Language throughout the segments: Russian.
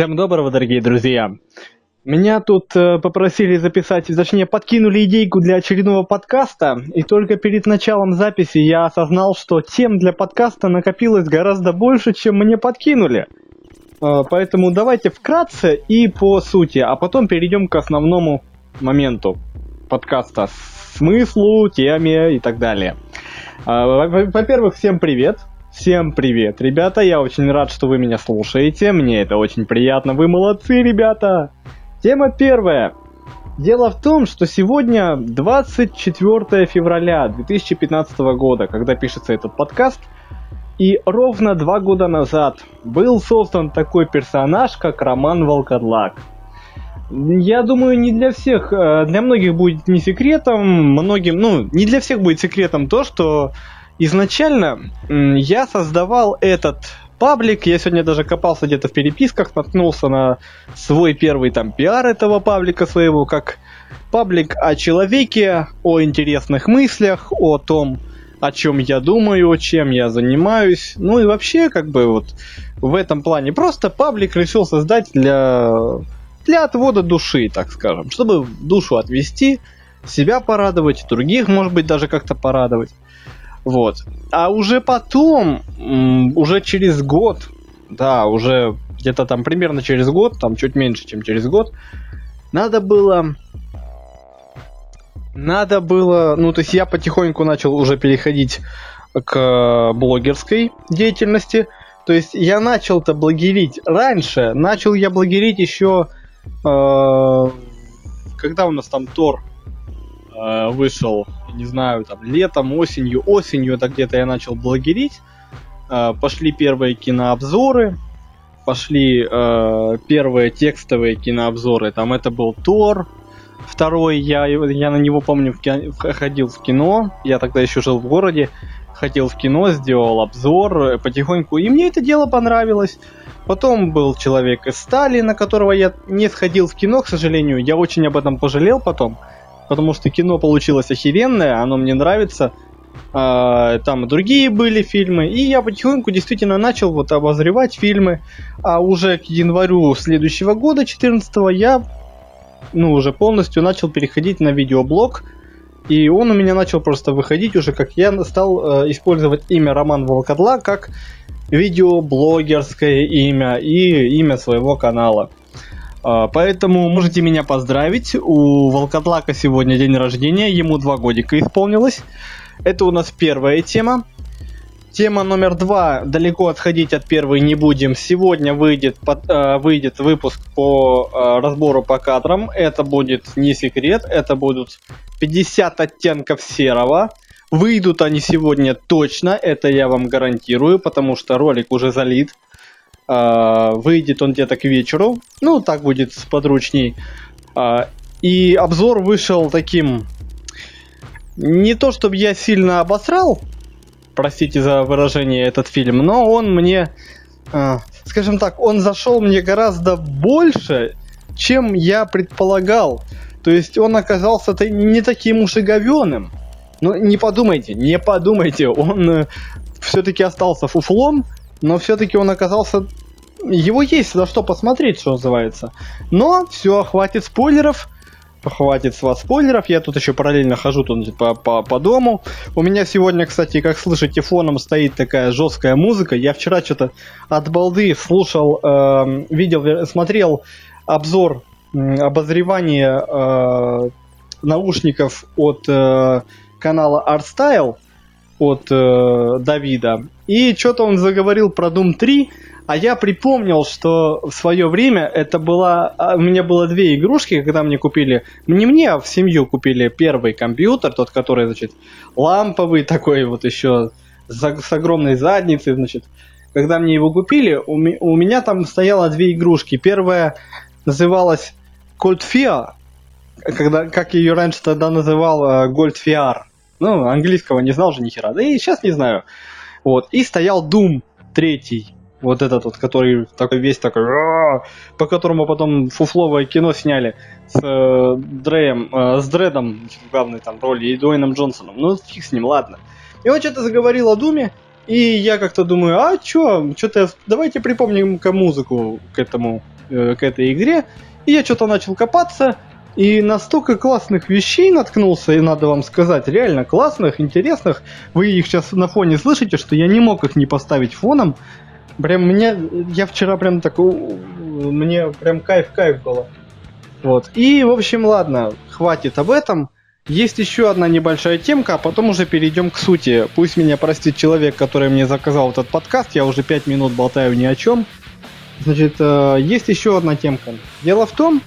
Всем доброго, дорогие друзья. Меня тут э, попросили записать, точнее, подкинули идейку для очередного подкаста, и только перед началом записи я осознал, что тем для подкаста накопилось гораздо больше, чем мне подкинули. Э, поэтому давайте вкратце и по сути, а потом перейдем к основному моменту подкаста, смыслу, теме и так далее. Э, во-первых, всем привет. Всем привет, ребята, я очень рад, что вы меня слушаете, мне это очень приятно, вы молодцы, ребята! Тема первая. Дело в том, что сегодня 24 февраля 2015 года, когда пишется этот подкаст, и ровно два года назад был создан такой персонаж, как Роман Волкодлак. Я думаю, не для всех, э, для многих будет не секретом, многим, ну, не для всех будет секретом то, что Изначально я создавал этот паблик, я сегодня даже копался где-то в переписках, наткнулся на свой первый там пиар этого паблика своего, как паблик о человеке, о интересных мыслях, о том, о чем я думаю, чем я занимаюсь. Ну и вообще, как бы вот в этом плане просто паблик решил создать для, для отвода души, так скажем, чтобы душу отвести, себя порадовать, других, может быть, даже как-то порадовать. Вот. А уже потом, уже через год, да, уже где-то там примерно через год, там чуть меньше, чем через год, надо было... Надо было... Ну, то есть я потихоньку начал уже переходить к блогерской деятельности. То есть я начал-то блогерить раньше. Начал я блогерить еще... Э, когда у нас там Тор э, вышел не знаю, там, летом, осенью, осенью это где-то я начал блогерить. Э, пошли первые кинообзоры, пошли э, первые текстовые кинообзоры. Там это был Тор, второй, я, я на него помню, в ки... ходил в кино, я тогда еще жил в городе, ходил в кино, сделал обзор э, потихоньку, и мне это дело понравилось. Потом был человек из Стали, на которого я не сходил в кино, к сожалению. Я очень об этом пожалел потом потому что кино получилось охеренное, оно мне нравится. А, там другие были фильмы, и я потихоньку действительно начал вот обозревать фильмы, а уже к январю следующего года, 14 я ну, уже полностью начал переходить на видеоблог, и он у меня начал просто выходить уже, как я стал э, использовать имя Роман Волкодла как видеоблогерское имя и имя своего канала. А, поэтому можете меня поздравить. У Волкодлака сегодня день рождения, ему два годика исполнилось. Это у нас первая тема. Тема номер два. Далеко отходить от первой не будем. Сегодня выйдет, под, э, выйдет выпуск по э, разбору по кадрам. Это будет не секрет. Это будут 50 оттенков серого. Выйдут они сегодня точно. Это я вам гарантирую, потому что ролик уже залит. А, выйдет он где-то к вечеру. Ну, так будет подручней. А, и обзор вышел таким... Не то, чтобы я сильно обосрал, простите за выражение, этот фильм, но он мне, а, скажем так, он зашел мне гораздо больше, чем я предполагал. То есть он оказался не таким уж и говеным. Но не подумайте, не подумайте, он э, все-таки остался фуфлом, но все-таки он оказался... Его есть за что посмотреть, что называется. Но все, хватит спойлеров. Хватит с вас спойлеров. Я тут еще параллельно хожу тут по, по, по дому. У меня сегодня, кстати, как слышите, фоном стоит такая жесткая музыка. Я вчера что-то от балды слушал, э, видел, смотрел обзор, э, обозревание э, наушников от э, канала ArtStyle от э, Давида. И что-то он заговорил про Doom 3, а я припомнил, что в свое время это была... А, у меня было две игрушки, когда мне купили... Не мне, а в семью купили первый компьютер, тот, который, значит, ламповый такой вот еще с, огромной задницей, значит. Когда мне его купили, у, у меня там стояло две игрушки. Первая называлась Cold Fear, когда, как ее раньше тогда называл uh, Gold VR. Ну, английского не знал же ни хера. Да и сейчас не знаю. Вот. И стоял Doom третий. Вот этот вот, который такой весь такой, по которому потом фуфловое кино сняли с э, Дреем, э, с Дредом в главной там роли и Дуэйном Джонсоном. Ну, фиг с ним, ладно. И он что-то заговорил о Думе, и я как-то думаю, а чё, что-то давайте припомним-ка музыку к этому э, к этой игре. И я что-то начал копаться, и настолько классных вещей наткнулся, и надо вам сказать, реально классных, интересных. Вы их сейчас на фоне слышите, что я не мог их не поставить фоном. Прям мне, я вчера прям так, мне прям кайф-кайф было. Вот. И, в общем, ладно, хватит об этом. Есть еще одна небольшая темка, а потом уже перейдем к сути. Пусть меня простит человек, который мне заказал этот подкаст, я уже пять минут болтаю ни о чем. Значит, э, есть еще одна темка. Дело в том,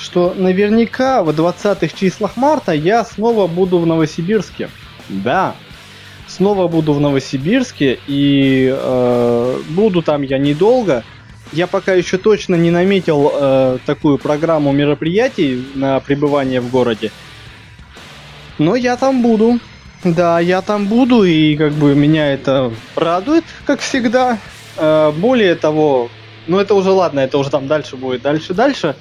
что наверняка в 20-х числах марта я снова буду в Новосибирске. Да, снова буду в Новосибирске и э, буду там я недолго. Я пока еще точно не наметил э, такую программу мероприятий на пребывание в городе. Но я там буду. Да, я там буду, и как бы меня это радует, как всегда. Э, более того, ну это уже ладно, это уже там дальше будет, дальше, дальше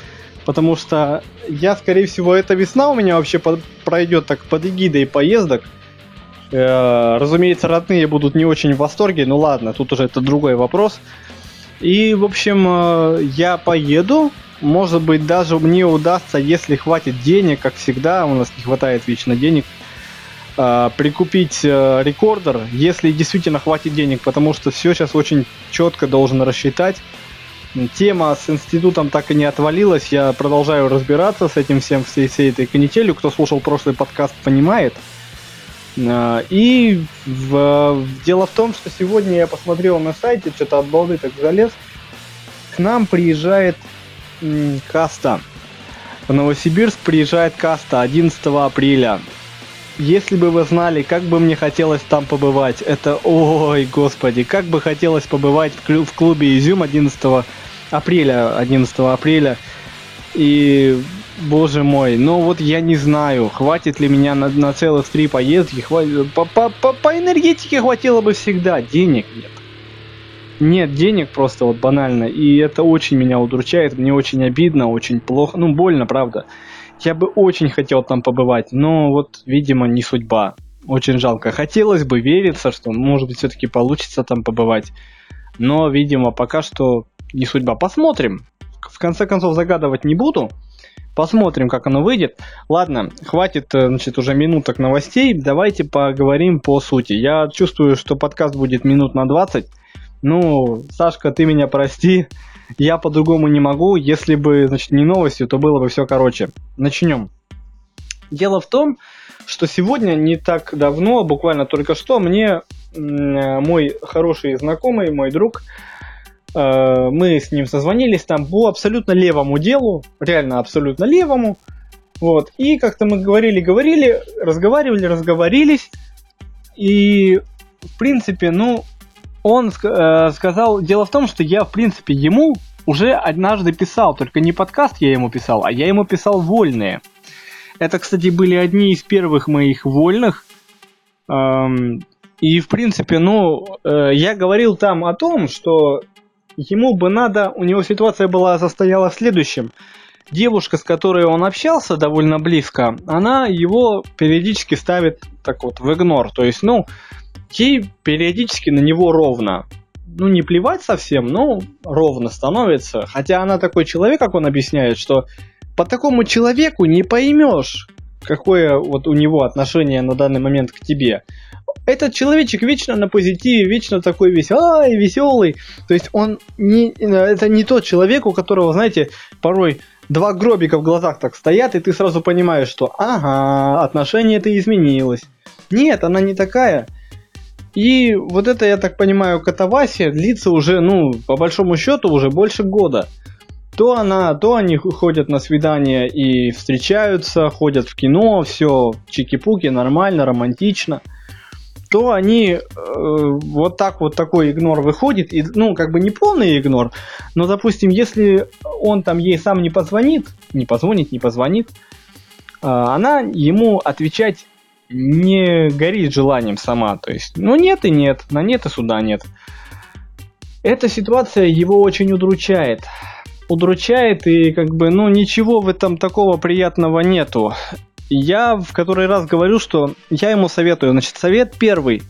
потому что я, скорее всего, эта весна у меня вообще под, пройдет так под эгидой поездок. Э, разумеется, родные будут не очень в восторге, ну ладно, тут уже это другой вопрос. И, в общем, э, я поеду, может быть, даже мне удастся, если хватит денег, как всегда, у нас не хватает вечно денег, э, прикупить э, рекордер, если действительно хватит денег, потому что все сейчас очень четко должен рассчитать тема с институтом так и не отвалилась. Я продолжаю разбираться с этим всем, всей, всей этой канителью. Кто слушал прошлый подкаст, понимает. А, и в, дело в том, что сегодня я посмотрел на сайте, что-то от балды так залез. К нам приезжает каста. В Новосибирск приезжает каста 11 апреля. Если бы вы знали, как бы мне хотелось там побывать, это, ой, господи, как бы хотелось побывать в клубе Изюм 11 апреля, 11 апреля. И, боже мой, ну вот я не знаю, хватит ли меня на, на целых три поездки, хватит, по, по, по, по энергетике хватило бы всегда, денег нет. Нет денег просто вот банально, и это очень меня удручает, мне очень обидно, очень плохо, ну больно, правда. Я бы очень хотел там побывать, но вот, видимо, не судьба. Очень жалко. Хотелось бы вериться, что, может быть, все-таки получится там побывать. Но, видимо, пока что не судьба. Посмотрим. В конце концов, загадывать не буду. Посмотрим, как оно выйдет. Ладно, хватит, э, значит, уже минуток новостей. Давайте поговорим по сути. Я чувствую, что подкаст будет минут на 20. Ну, Сашка, ты меня прости. Я по-другому не могу. Если бы, значит, не новостью, то было бы все короче. Начнем. Дело в том, что сегодня не так давно, буквально только что, мне мой хороший знакомый, мой друг, э, мы с ним созвонились там по абсолютно левому делу, реально абсолютно левому. Вот. И как-то мы говорили, говорили, разговаривали, разговорились. И, в принципе, ну, он э, сказал, дело в том, что я, в принципе, ему уже однажды писал, только не подкаст я ему писал, а я ему писал вольные. Это, кстати, были одни из первых моих вольных. Эм, и, в принципе, ну, э, я говорил там о том, что ему бы надо, у него ситуация была состояла в следующем. Девушка, с которой он общался довольно близко, она его периодически ставит так вот в игнор. То есть, ну, ей периодически на него ровно. Ну, не плевать совсем, но ровно становится. Хотя она такой человек, как он объясняет, что по такому человеку не поймешь, какое вот у него отношение на данный момент к тебе. Этот человечек вечно на позитиве, вечно такой весь, ай, веселый. То есть он не, это не тот человек, у которого, знаете, порой два гробика в глазах так стоят, и ты сразу понимаешь, что ага, отношение это изменилось. Нет, она не такая. И вот это, я так понимаю, катавасия длится уже, ну, по большому счету, уже больше года. То она, то они ходят на свидания и встречаются, ходят в кино, все чики-пуки, нормально, романтично. То они э, вот так вот такой игнор выходит, и, ну, как бы не полный игнор, но, допустим, если он там ей сам не позвонит, не позвонит, не позвонит, э, она ему отвечать не горит желанием сама. То есть, ну нет и нет, на нет и сюда нет. Эта ситуация его очень удручает. Удручает и как бы, ну ничего в этом такого приятного нету. Я в который раз говорю, что я ему советую. Значит, совет первый.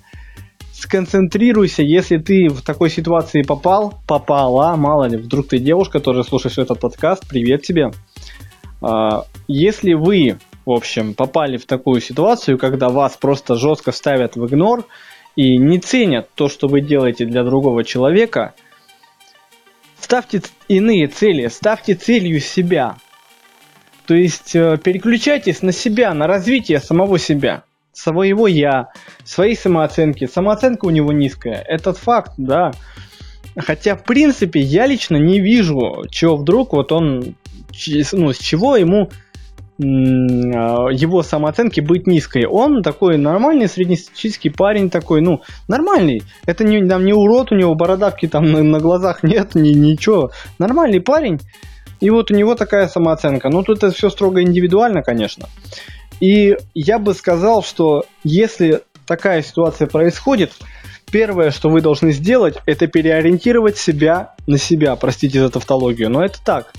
сконцентрируйся, если ты в такой ситуации попал, попала, мало ли, вдруг ты девушка, тоже слушаешь этот подкаст, привет тебе. А, если вы, в общем, попали в такую ситуацию, когда вас просто жестко ставят в игнор и не ценят то, что вы делаете для другого человека, ставьте иные цели, ставьте целью себя. То есть э, переключайтесь на себя, на развитие самого себя своего я, своей самооценки. Самооценка у него низкая. Этот факт, да. Хотя, в принципе, я лично не вижу, чего вдруг вот он, ну, с чего ему а, его самооценки быть низкой. Он такой нормальный среднестатистический парень такой, ну, нормальный. Это не, там, не урод, у него бородавки там на, на глазах нет, ни, ничего. Нормальный парень. И вот у него такая самооценка. Ну, тут это все строго индивидуально, конечно. И я бы сказал, что если такая ситуация происходит, первое, что вы должны сделать, это переориентировать себя на себя, простите за тавтологию, но это так.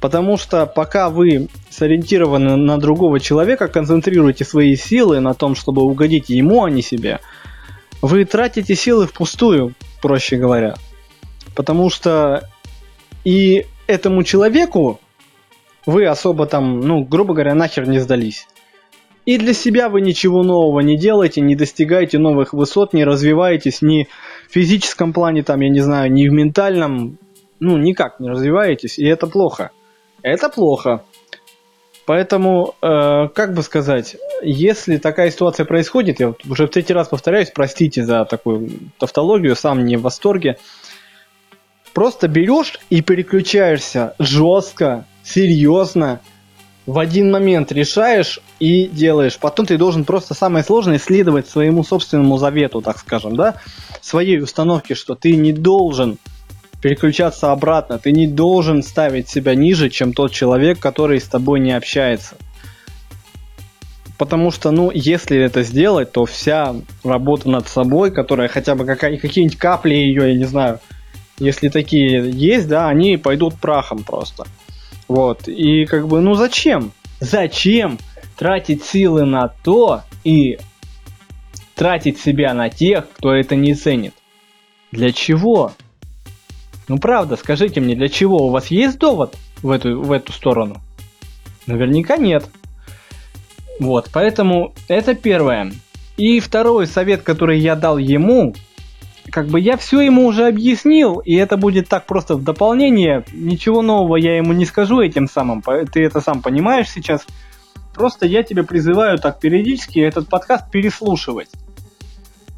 Потому что пока вы сориентированы на другого человека, концентрируете свои силы на том, чтобы угодить ему, а не себе, вы тратите силы впустую, проще говоря. Потому что и этому человеку вы особо там, ну, грубо говоря, нахер не сдались. И для себя вы ничего нового не делаете, не достигаете новых высот, не развиваетесь ни в физическом плане, там, я не знаю, ни в ментальном, ну, никак не развиваетесь, и это плохо. Это плохо. Поэтому, э, как бы сказать, если такая ситуация происходит, я уже в третий раз повторяюсь, простите за такую тавтологию, сам не в восторге, просто берешь и переключаешься жестко, серьезно, в один момент решаешь и делаешь. Потом ты должен просто самое сложное следовать своему собственному завету, так скажем, да, своей установке, что ты не должен переключаться обратно, ты не должен ставить себя ниже, чем тот человек, который с тобой не общается. Потому что, ну, если это сделать, то вся работа над собой, которая хотя бы какая- какие-нибудь капли ее, я не знаю, если такие есть, да, они пойдут прахом просто. Вот. И как бы, ну зачем? Зачем тратить силы на то и тратить себя на тех, кто это не ценит? Для чего? Ну правда, скажите мне, для чего? У вас есть довод в эту, в эту сторону? Наверняка нет. Вот, поэтому это первое. И второй совет, который я дал ему, как бы я все ему уже объяснил, и это будет так просто в дополнение. Ничего нового я ему не скажу этим самым, ты это сам понимаешь сейчас. Просто я тебя призываю так периодически этот подкаст переслушивать.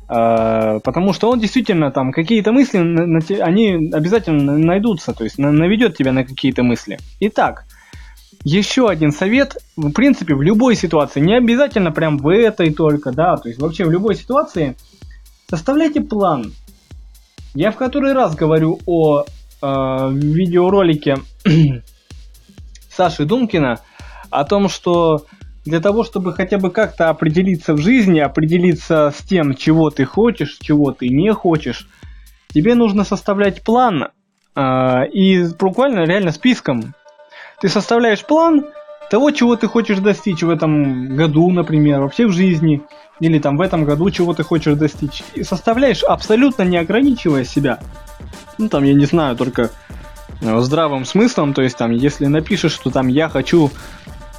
А, потому что он действительно там какие-то мысли, они обязательно найдутся, то есть наведет тебя на какие-то мысли. Итак, еще один совет, в принципе, в любой ситуации, не обязательно прям в этой только, да, то есть вообще в любой ситуации – Составляйте план. Я в который раз говорю о э, видеоролике Саши Думкина о том, что для того, чтобы хотя бы как-то определиться в жизни, определиться с тем, чего ты хочешь, чего ты не хочешь, тебе нужно составлять план э, и буквально реально списком. Ты составляешь план того, чего ты хочешь достичь в этом году, например, вообще в жизни, или там в этом году чего ты хочешь достичь. И составляешь абсолютно не ограничивая себя. Ну там, я не знаю, только э, здравым смыслом, то есть там, если напишешь, что там я хочу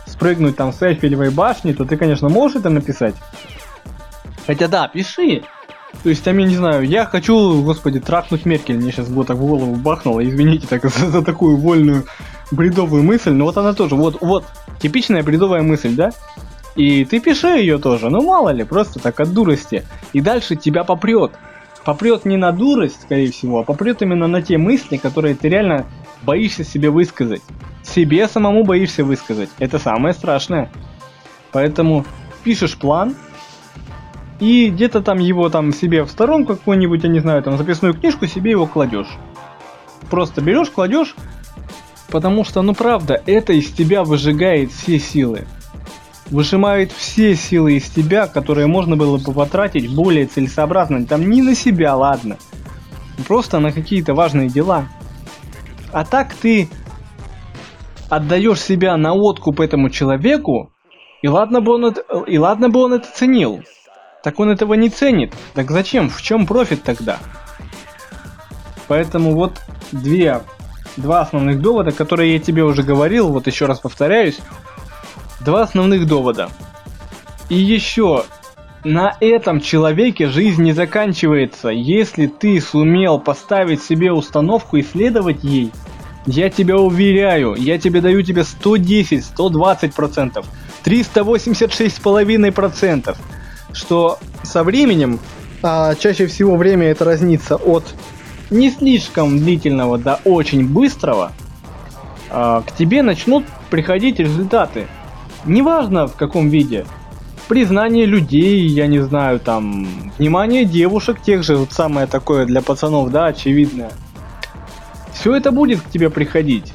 спрыгнуть там с Эйфелевой башни, то ты, конечно, можешь это написать. Хотя да, пиши. То есть, там, я не знаю, я хочу, господи, трахнуть Меркель, мне сейчас вот так в голову бахнуло, извините так, за, за такую вольную бредовую мысль, но вот она тоже, вот, вот, типичная бредовая мысль, да? И ты пиши ее тоже, ну мало ли, просто так от дурости. И дальше тебя попрет. Попрет не на дурость, скорее всего, а попрет именно на те мысли, которые ты реально боишься себе высказать. Себе самому боишься высказать. Это самое страшное. Поэтому пишешь план, и где-то там его там себе в сторонку какую-нибудь, я не знаю, там записную книжку себе его кладешь. Просто берешь, кладешь, потому что, ну правда, это из тебя выжигает все силы выжимает все силы из тебя, которые можно было бы потратить более целесообразно. Там не на себя, ладно. Просто на какие-то важные дела. А так ты отдаешь себя на откуп этому человеку, и ладно бы он это, и ладно бы он это ценил. так он этого не ценит. Так зачем? В чем профит тогда? Поэтому вот две, два основных довода, которые я тебе уже говорил, вот еще раз повторяюсь. Два основных довода. И еще, на этом человеке жизнь не заканчивается. Если ты сумел поставить себе установку и следовать ей, я тебя уверяю, я тебе даю тебе 110, 120 процентов, 386 половиной процентов, что со временем, а чаще всего время это разнится от не слишком длительного до очень быстрого, а, к тебе начнут приходить результаты. Неважно в каком виде. Признание людей, я не знаю, там, внимание девушек тех же, вот самое такое для пацанов, да, очевидное. Все это будет к тебе приходить.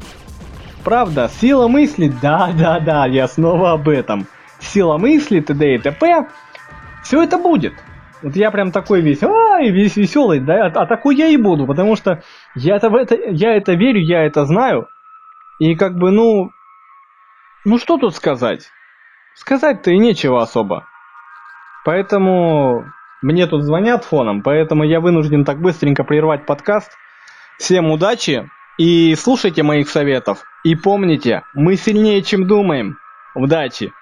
Правда, сила мысли, да, да, да, я снова об этом. Сила мысли, т.д. и т.п. Все это будет. Вот я прям такой весь, ай, весь веселый, да, а, а такой я и буду, потому что я это, в это, я это верю, я это знаю. И как бы, ну, ну что тут сказать? Сказать-то и нечего особо. Поэтому мне тут звонят фоном, поэтому я вынужден так быстренько прервать подкаст. Всем удачи и слушайте моих советов. И помните, мы сильнее, чем думаем. Удачи!